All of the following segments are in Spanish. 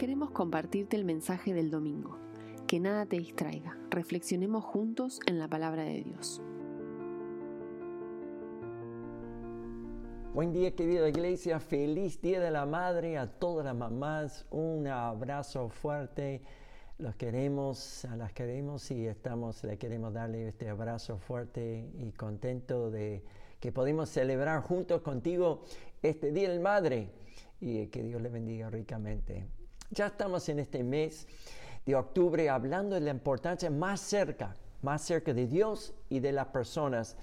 queremos compartirte el mensaje del domingo. Que nada te distraiga. Reflexionemos juntos en la palabra de Dios. Buen día querida iglesia, feliz Día de la Madre a todas las mamás, un abrazo fuerte, los queremos, a las queremos y estamos, le queremos darle este abrazo fuerte y contento de que podemos celebrar juntos contigo este Día del Madre y que Dios le bendiga ricamente. Ya estamos en este mes de octubre hablando de la importancia más cerca, más cerca de Dios y de las personas.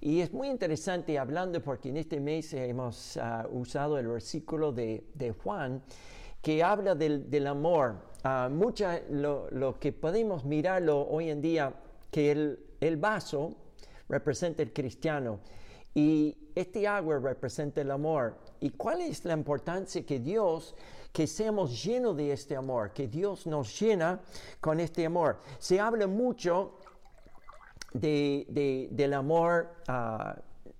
Y es muy interesante hablando porque en este mes hemos ah, usado el versículo de, Juan que habla del, amor. Uh, mucha, lo, que podemos mirarlo hoy en día, que el, el vaso representa el cristiano y este agua representa el amor. ¿Y cuál es la importancia que Dios, que seamos llenos de este amor, que Dios nos llena con este amor? Se habla mucho de, del amor. Uh,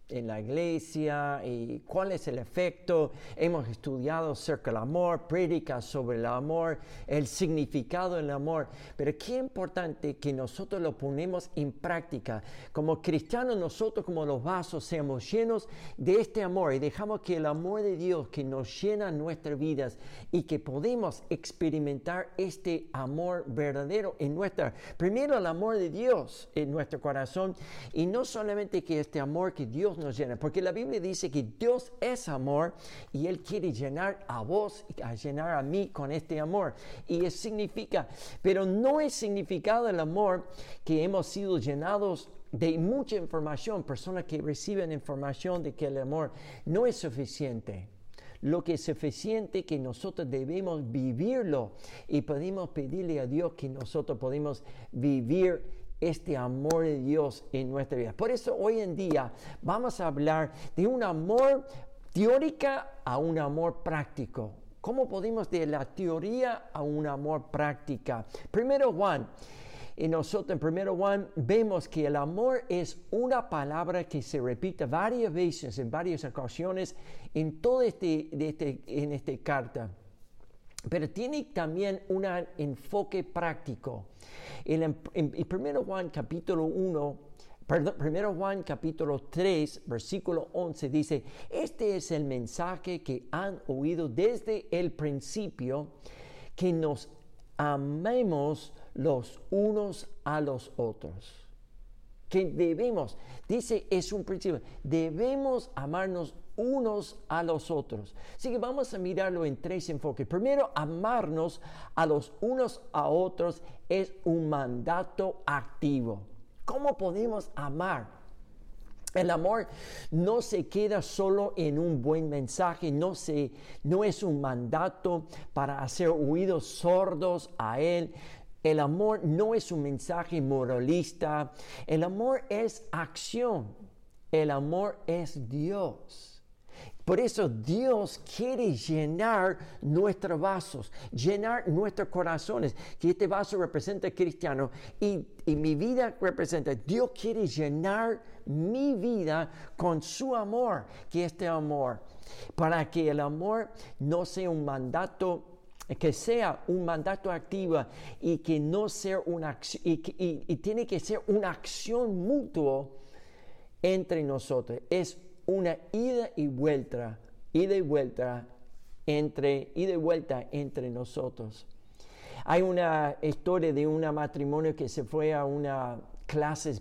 en la iglesia y cuál es el efecto. Hemos estudiado acerca del amor, prédicas sobre el amor, el significado del amor. Pero qué importante que nosotros lo ponemos en práctica. Como cristianos, nosotros como los vasos seamos llenos de este amor y dejamos que el amor de Dios que nos llena nuestras vidas y que podemos experimentar este amor verdadero en nuestra, primero el amor de Dios en nuestro corazón y no solamente que este amor que Dios nos llena, porque la Biblia dice que Dios es amor y Él quiere llenar a vos, a llenar a mí con este amor. Y eso significa, pero no es significado el amor que hemos sido llenados de mucha información, personas que reciben información de que el amor no es suficiente lo que es suficiente que nosotros debemos vivirlo y podemos pedirle a Dios que nosotros podemos vivir este amor de Dios en nuestra vida. Por eso hoy en día vamos a hablar de un amor teórica a un amor práctico. ¿Cómo podemos de la teoría a un amor práctica? Primero Juan. Y nosotros en primero Juan vemos que el amor es una palabra que se repite varias veces, en varias ocasiones, en todo este, este, en esta carta pero tiene también un enfoque práctico. En, primero Juan capítulo 1, perdón, primero Juan capítulo 3, versículo 11 dice, este es el mensaje que han oído desde el principio, que nos amemos los unos a los otros que debemos, dice, es un principio, debemos amarnos unos a los otros. Así que vamos a mirarlo en tres enfoques. Primero, amarnos a los unos a otros es un mandato activo. ¿Cómo podemos amar? El amor no se queda solo en un buen mensaje, no, se, no es un mandato para hacer oídos sordos a Él, el amor no es un mensaje moralista. El amor es acción. El amor es Dios. Por eso Dios quiere llenar nuestros vasos, llenar nuestros corazones, que este vaso representa cristiano y, y, mi vida representa, Dios quiere llenar mi vida con su amor, que este amor, para que el amor no sea un mandato que sea un mandato activo y que no sea una y, y, tiene que ser una acción mutua entre nosotros. Es una ida y vuelta, ida y vuelta entre, ida y vuelta entre nosotros. Hay una historia de un matrimonio que se fue a una clase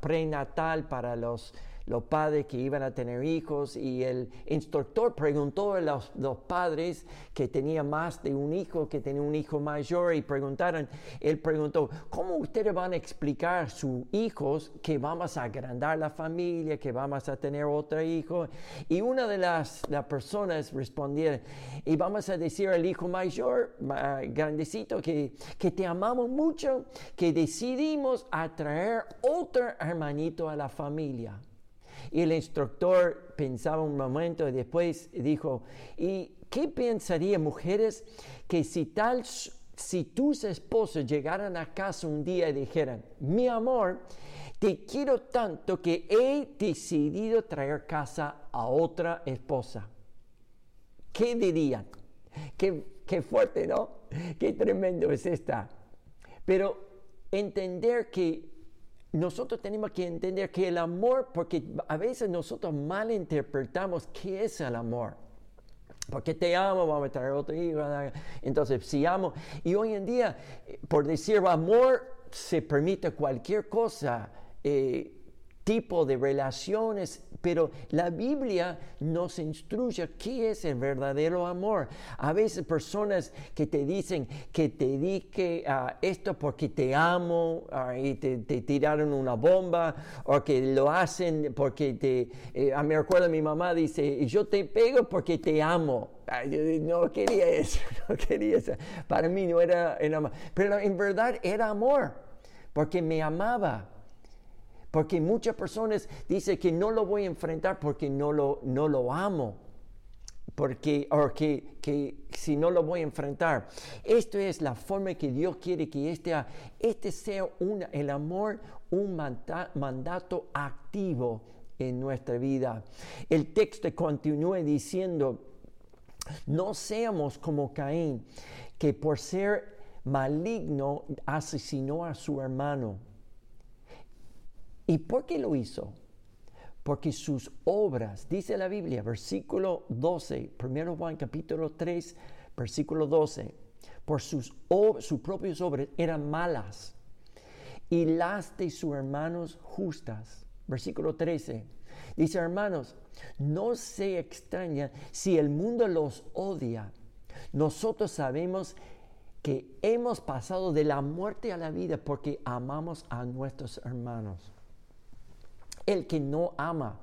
prenatal para los los padres que iban a tener hijos y el instructor preguntó a los, padres que tenían más de un hijo, que tenía un hijo mayor y preguntaron, él preguntó, ¿cómo ustedes van a explicar a sus hijos que vamos a agrandar la familia, que vamos a tener otro hijo? Y una de las, personas respondieron, y vamos a decir al hijo mayor, grandecito, que, que te amamos mucho, que decidimos atraer otro hermanito a la familia. Y el instructor pensaba un momento y después dijo, ¿y qué pensarían mujeres que si tal, si tus esposos llegaran a casa un día y dijeran, mi amor, te quiero tanto que he decidido traer casa a otra esposa? ¿Qué dirían? ¿Qué, qué fuerte, ¿no? Qué tremendo es esta. Pero entender que nosotros tenemos que entender que el amor, porque a veces nosotros malinterpretamos qué es el amor. Porque te amo, vamos a traer otro hijo. Entonces, si amo. Y hoy en día, por decir amor, se permite cualquier cosa. Eh, tipo de relaciones, pero la Biblia nos instruye qué es el verdadero amor. A veces personas que te dicen que te dedique esto porque te amo y te, tiraron una bomba o que lo hacen porque te... Eh, me acuerdo mi mamá dice, yo te pego porque te amo. no quería eso, no quería eso. Para mí no era, era pero en verdad era amor, porque me amaba. Porque muchas personas dicen que no lo voy a enfrentar porque no lo, no lo amo. Porque, o que, si no lo voy a enfrentar. Esto es la forma que Dios quiere que este, este sea una, el amor un mandato activo en nuestra vida. El texto continúa diciendo, no seamos como Caín, que por ser maligno asesinó a su hermano. ¿Y por qué lo hizo? Porque sus obras, dice la Biblia, versículo 12, primero Juan capítulo 3, versículo 12, por sus, sus propias obras eran malas y las de sus hermanos justas. Versículo 13. Dice, hermanos, no se extraña si el mundo los odia. Nosotros sabemos que hemos pasado de la muerte a la vida porque amamos a nuestros hermanos. El que no ama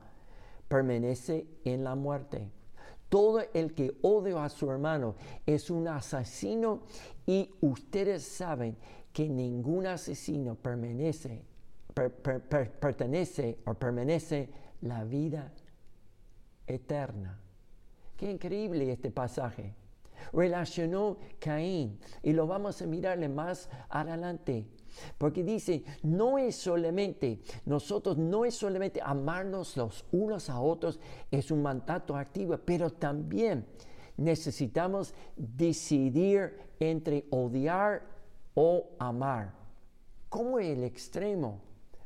permanece en la muerte. Todo el que odia a su hermano es un asesino y ustedes saben que ningún asesino permanece, pertenece o permanece la vida eterna. Qué increíble este pasaje. Relacionó Caín y lo vamos a mirarle más adelante. Porque dice, no es solamente, nosotros no es solamente amarnos los unos a otros, es un mandato activo, pero también necesitamos decidir entre odiar o amar. ¿Cómo el extremo?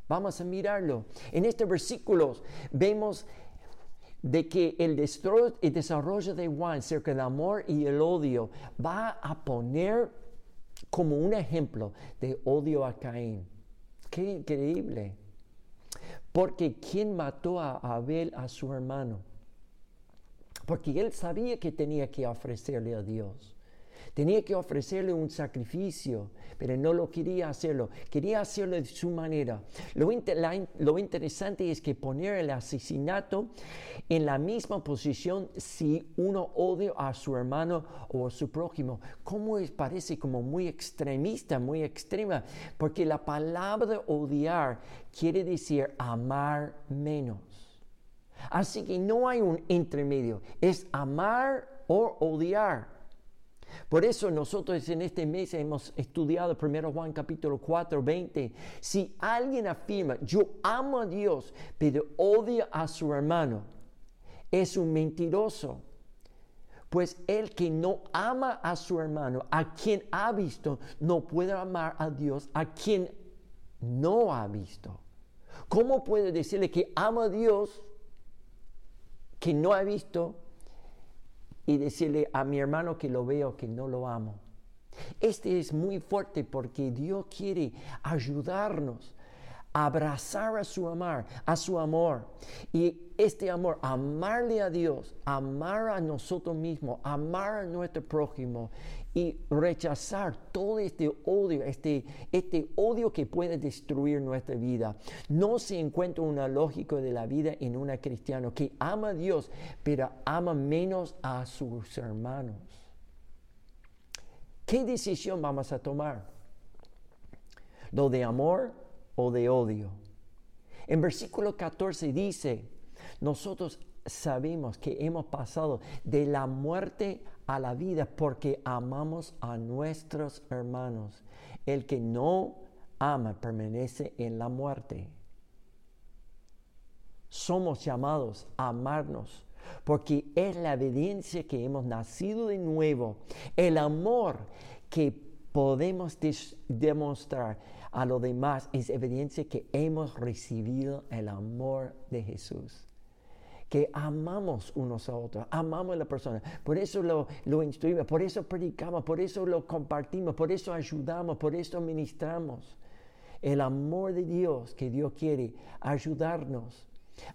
Vamos a mirarlo. En este versículo vemos de que el, desarrollo de Juan cerca del amor y el odio va a poner como un ejemplo de odio a Caín. Qué increíble. Porque ¿quién mató a Abel a su hermano? Porque él sabía que tenía que ofrecerle a Dios. Tenía que ofrecerle un sacrificio, pero no lo quería hacerlo. Quería hacerlo de su manera. Lo, interesante es que poner el asesinato en la misma posición si uno odia a su hermano o a su prójimo, como parece como muy extremista, muy extrema, porque la palabra odiar quiere decir amar menos. Así que no hay un intermedio, es amar o odiar. Por eso nosotros en este mes hemos estudiado 1 Juan capítulo 4, 20. Si alguien afirma, yo amo a Dios, pero odia a su hermano, es un mentiroso. Pues el que no ama a su hermano, a quien ha visto, no puede amar a Dios, a quien no ha visto. ¿Cómo puede decirle que ama a Dios que no ha visto y decirle a mi hermano que lo veo, que no lo amo. Este es muy fuerte porque Dios quiere ayudarnos abrazar a su amar, a su amor. Y este amor, amarle a Dios, amar a nosotros mismos, amar a nuestro prójimo y rechazar todo este odio, este, este odio que puede destruir nuestra vida. No se encuentra una lógica de la vida en una cristiano que ama a Dios, pero ama menos a sus hermanos. ¿Qué decisión vamos a tomar? ¿Lo de amor o de odio? En versículo 14 dice, nosotros sabemos que hemos pasado de la muerte a la vida porque amamos a nuestros hermanos. El que no ama permanece en la muerte. Somos llamados a amarnos porque es la evidencia que hemos nacido de nuevo, el amor que podemos demostrar a los demás es evidencia que hemos recibido el amor de Jesús que amamos unos a otros, amamos a la persona. Por eso lo, lo instruimos, por eso predicamos, por eso lo compartimos, por eso ayudamos, por eso ministramos. El amor de Dios que Dios quiere ayudarnos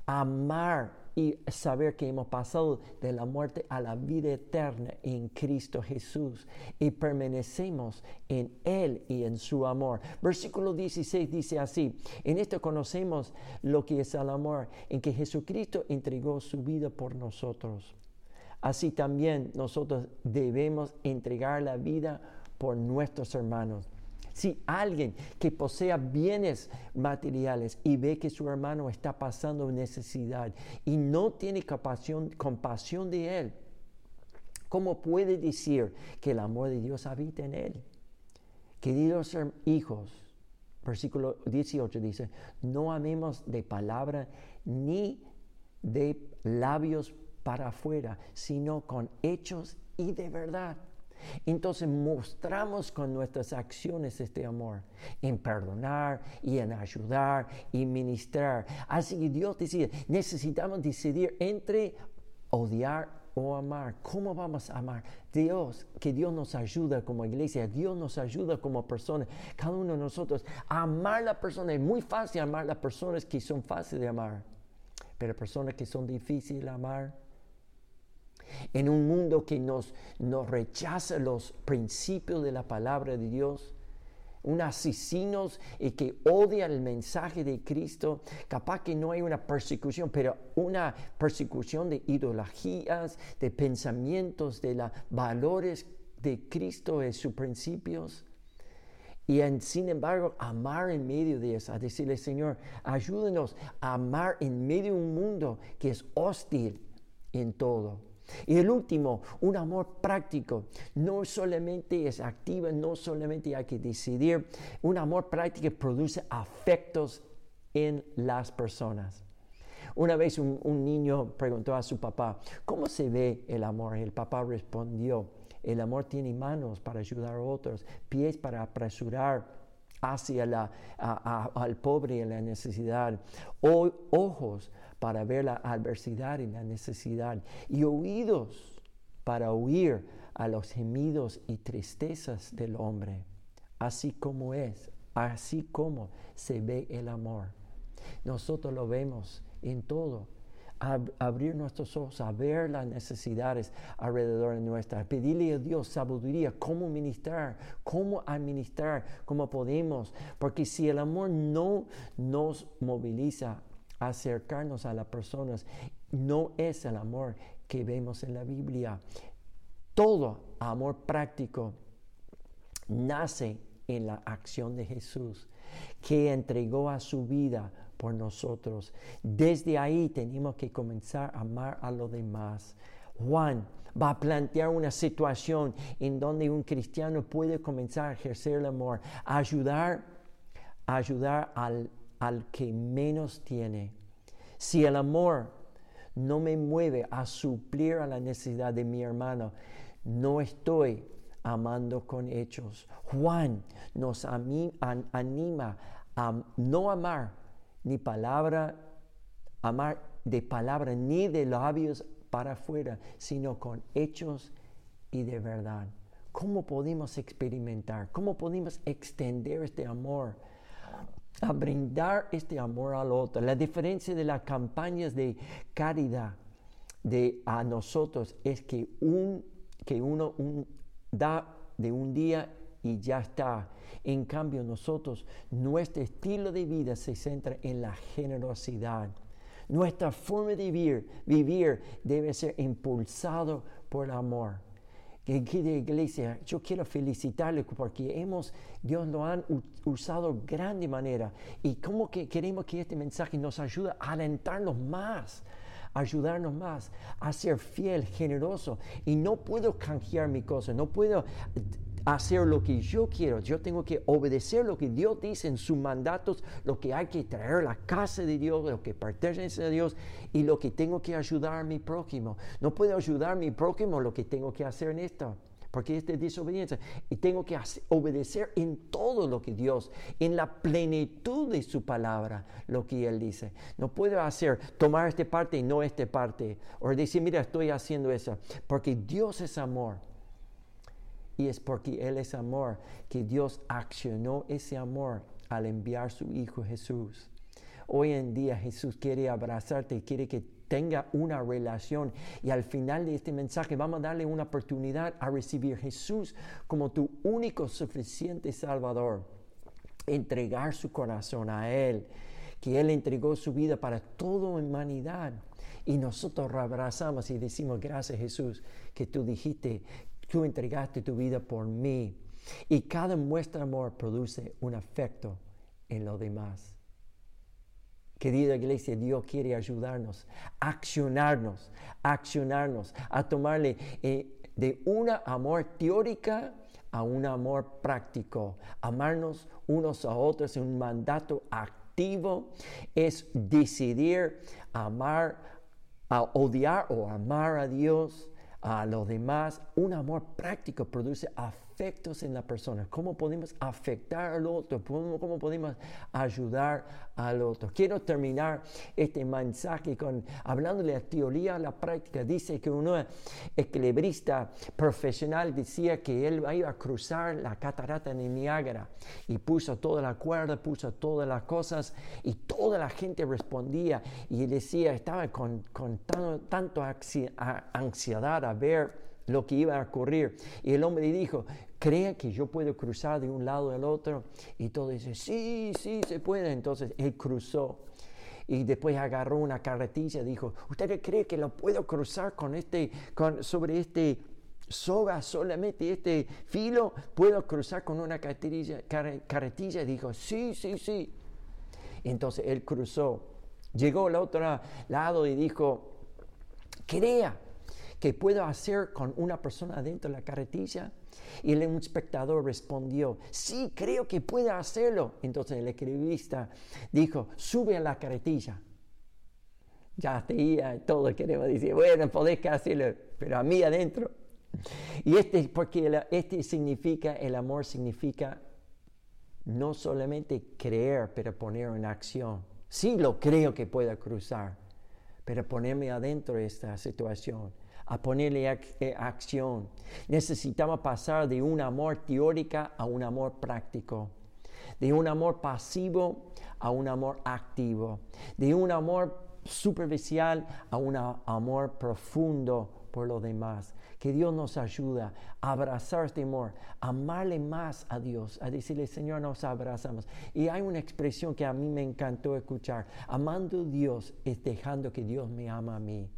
a amar y saber que hemos pasado de la muerte a la vida eterna en Cristo Jesús y permanecemos en Él y en su amor. Versículo 16 dice así, en esto conocemos lo que es el amor, en que Jesucristo entregó su vida por nosotros. Así también nosotros debemos entregar la vida por nuestros hermanos. Si alguien que posea bienes materiales y ve que su hermano está pasando necesidad y no tiene compasión, compasión de él, ¿cómo puede decir que el amor de Dios habita en él? Queridos hijos, versículo 18 dice, no amemos de palabra ni de labios para afuera, sino con hechos y de verdad. Entonces mostramos con nuestras acciones este amor, en perdonar y en ayudar y ministrar. Así que Dios decide, necesitamos decidir entre odiar o amar. ¿Cómo vamos a amar? Dios, que Dios nos ayuda como iglesia, Dios nos ayuda como personas, cada uno de nosotros. amar a la persona es muy fácil amar a las personas que son fáciles de amar, pero personas que son difíciles de amar, en un mundo que nos, nos rechaza los principios de la palabra de Dios, un asesinos y que odia el mensaje de Cristo, capaz que no hay una persecución, pero una persecución de ideologías, de pensamientos, de los valores de Cristo y sus principios. Y sin embargo, amar en medio de eso, a decirle, Señor, ayúdenos a amar en medio de un mundo que es hostil en todo. Y el último, un amor práctico. No solamente es activo, no solamente hay que decidir. Un amor práctico produce afectos en las personas. Una vez un, niño preguntó a su papá, ¿cómo se ve el amor? Y el papá respondió, el amor tiene manos para ayudar a otros, pies para apresurar hacia la, al pobre y la necesidad, o, ojos para ver la adversidad y la necesidad, y oídos para oír a los gemidos y tristezas del hombre, así como es, así como se ve el amor. Nosotros lo vemos en todo. Abrir nuestros ojos a ver las necesidades alrededor de nuestra, pedirle a Dios sabiduría, cómo ministrar, cómo administrar, cómo podemos, porque si el amor no nos moviliza acercarnos a las personas no es el amor que vemos en la Biblia. Todo amor práctico nace en la acción de Jesús, que entregó a su vida por nosotros. Desde ahí tenemos que comenzar a amar a los demás. Juan va a plantear una situación en donde un cristiano puede comenzar a ejercer el amor, ayudar, ayudar al al que menos tiene. Si el amor no me mueve a suplir a la necesidad de mi hermano, no estoy amando con hechos. Juan nos anima a no amar ni palabra, amar de palabra ni de labios para afuera, sino con hechos y de verdad. ¿Cómo podemos experimentar? ¿Cómo podemos extender este amor? a brindar este amor al otro. La diferencia de las campañas de caridad de a nosotros es que, un, que uno da de un día y ya está. En cambio, nosotros, nuestro estilo de vida se centra en la generosidad. Nuestra forma de vivir, vivir debe ser impulsado por el amor de iglesia, yo quiero felicitarle porque hemos, Dios lo han usado grande manera. Y como que queremos que este mensaje nos ayude a alentarnos más, ayudarnos más a ser fiel, generoso. Y no puedo canjear mi cosa, no puedo hacer lo que yo quiero, yo tengo que obedecer lo que Dios dice en sus mandatos, lo que hay que traer a la casa de Dios, lo que pertenece a Dios y lo que tengo que ayudar a mi prójimo. No puedo ayudar a mi prójimo lo que tengo que hacer en esto porque es de desobediencia. Y tengo que obedecer en todo lo que Dios, en la plenitud de su palabra, lo que Él dice. No puedo hacer, tomar esta parte y no esta parte. O decir, mira, estoy haciendo eso. Porque Dios es amor. Y es porque Él es amor que Dios accionó ese amor al enviar su Hijo Jesús. Hoy en día Jesús quiere abrazarte quiere que tenga una relación. Y al final de este mensaje vamos a darle una oportunidad a recibir Jesús como tu único suficiente Salvador. Entregar su corazón a Él, que Él entregó su vida para toda humanidad. Y nosotros abrazamos y decimos, gracias Jesús, que tú dijiste, tú entregaste tu vida por mí. Y cada muestra de amor produce un afecto en los demás. Querida iglesia, Dios quiere ayudarnos, accionarnos, accionarnos, a tomarle eh, de una amor teórica a un amor práctico. Amarnos unos a otros en un mandato activo es decidir amar, odiar o amar a Dios, a los demás. Un amor práctico produce afecto en la persona, cómo podemos afectar al otro, cómo, podemos ayudar al otro. Quiero terminar este mensaje con hablándole a teoría a la práctica. Dice que un equilibrista profesional decía que él iba a cruzar la catarata de Niágara y puso toda la cuerda, puso todas las cosas y toda la gente respondía y decía, estaba con, con tanto ansiedad a ver lo que iba a ocurrir. Y el hombre dijo, ¿cree que yo puedo cruzar de un lado al otro? Y todo dice, sí, sí, se puede. Entonces él cruzó. Y después agarró una carretilla y dijo, ¿usted cree que lo puedo cruzar con este, con, sobre este soga, solamente este filo? ¿Puedo cruzar con una carretilla? carretilla? Y dijo, sí, sí, sí. Entonces él cruzó. Llegó al otro lado y dijo, crea que puedo hacer con una persona dentro de la carretilla? Y el espectador respondió, sí, creo que puedo hacerlo. Entonces el escribista dijo, sube a la carretilla. Ya tenía todo queremos decir, bueno, podés hacerlo, pero a mí adentro. Y este, porque este significa, el amor significa no solamente creer, pero poner en acción. Sí lo creo que pueda cruzar, pero ponerme adentro de esta situación a ponerle eh, acción. Necesitamos pasar de un amor teórica a un amor práctico, de un amor pasivo a un amor activo, de un amor superficial a un amor profundo por los demás. Que Dios nos ayuda a abrazar este amor, a amarle más a Dios, a decirle, Señor, nos abrazamos. Y hay una expresión que a mí me encantó escuchar. Amando a Dios es dejando que Dios me ama a mí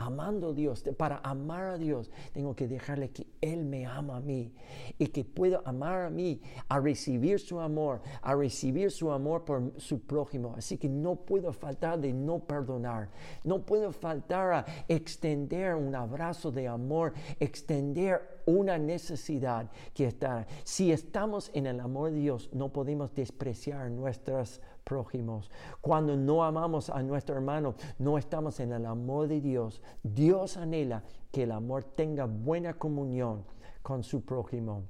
amando a Dios, para amar a Dios, tengo que dejarle que Él me ama a mí y que pueda amar a mí, a recibir su amor, a recibir su amor por su prójimo. Así que no puedo faltar de no perdonar, no puedo faltar a extender un abrazo de amor, extender una necesidad que está. Si estamos en el amor de Dios, no podemos despreciar nuestras prójimos. Cuando no amamos a nuestro hermano, no estamos en el amor de Dios. Dios anhela que el amor tenga buena comunión con su prójimo.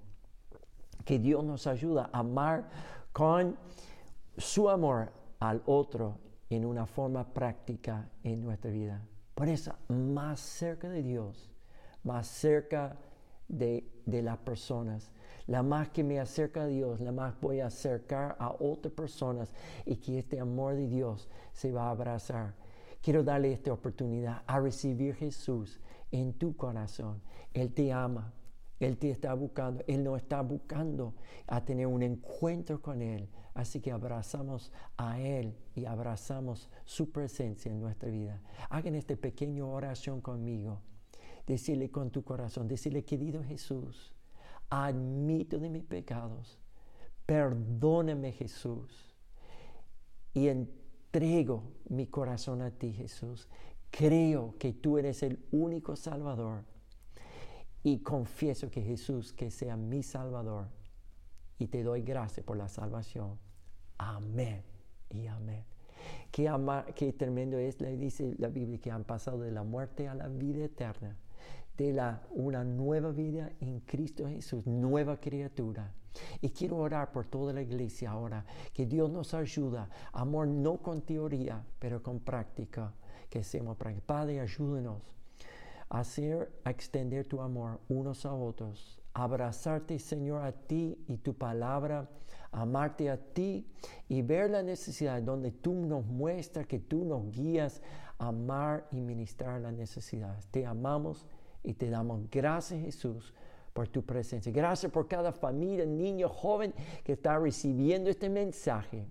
Que Dios nos ayuda a amar con su amor al otro en una forma práctica en nuestra vida. Por eso, más cerca de Dios, más cerca de, de las personas, la más que me acerca a Dios, la más voy a acercar a otras personas y que este amor de Dios se va a abrazar. Quiero darle esta oportunidad a recibir Jesús en tu corazón. Él te ama, Él te está buscando, Él no está buscando a tener un encuentro con Él. Así que abrazamos a Él y abrazamos su presencia en nuestra vida. Hagan esta pequeña oración conmigo. Decirle con tu corazón, decirle, querido Jesús, admito de mis pecados, perdóname Jesús y entrego mi corazón a ti Jesús. Creo que tú eres el único Salvador y confieso que Jesús que sea mi Salvador y te doy gracias por la salvación. Amén y amén. Qué, ama, qué tremendo es, le dice la Biblia, que han pasado de la muerte a la vida eterna, una nueva vida en Cristo Jesús, nueva criatura. Y quiero orar por toda la iglesia ahora, que Dios nos ayuda, amor no con teoría, pero con práctica, que seamos prácticos. Padre, ayúdenos a hacer, a extender tu amor unos a otros, abrazarte, Señor, a ti y tu palabra amarte a ti y ver la necesidad donde tú nos muestras que tú nos guías amar y ministrar las necesidades. Te amamos y te damos gracias Jesús por tu presencia. Gracias por cada familia, niño, joven que está recibiendo este mensaje.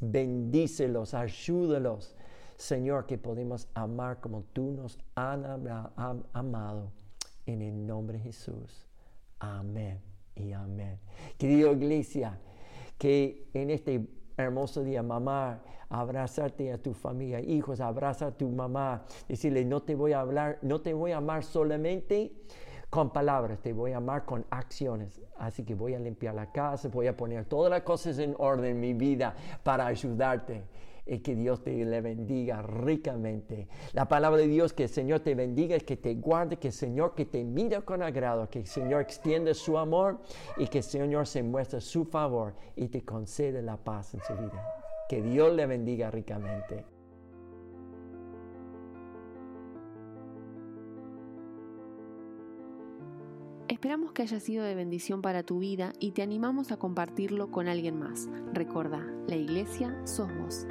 Bendícelos, ayúdalos. Señor, que podemos amar como tú nos has amado. En el nombre de Jesús. Amén y amén. Querido iglesia, que en este hermoso día, mamá, abrazarte a tu familia, hijos, abraza a tu mamá, decirle, no te voy a hablar, no te voy a amar solamente con palabras, te voy a amar con acciones. Así que voy a limpiar la casa, voy a poner todas las cosas en orden en mi vida para ayudarte y que Dios te le bendiga ricamente. La palabra de Dios, que el Señor te bendiga, que te guarde, que el Señor que te mira con agrado, que el Señor extienda su amor y que el Señor se muestre su favor y te concede la paz en su vida. Que Dios le bendiga ricamente. Esperamos que haya sido de bendición para tu vida y te animamos a compartirlo con alguien más. Recuerda, la iglesia sos vos.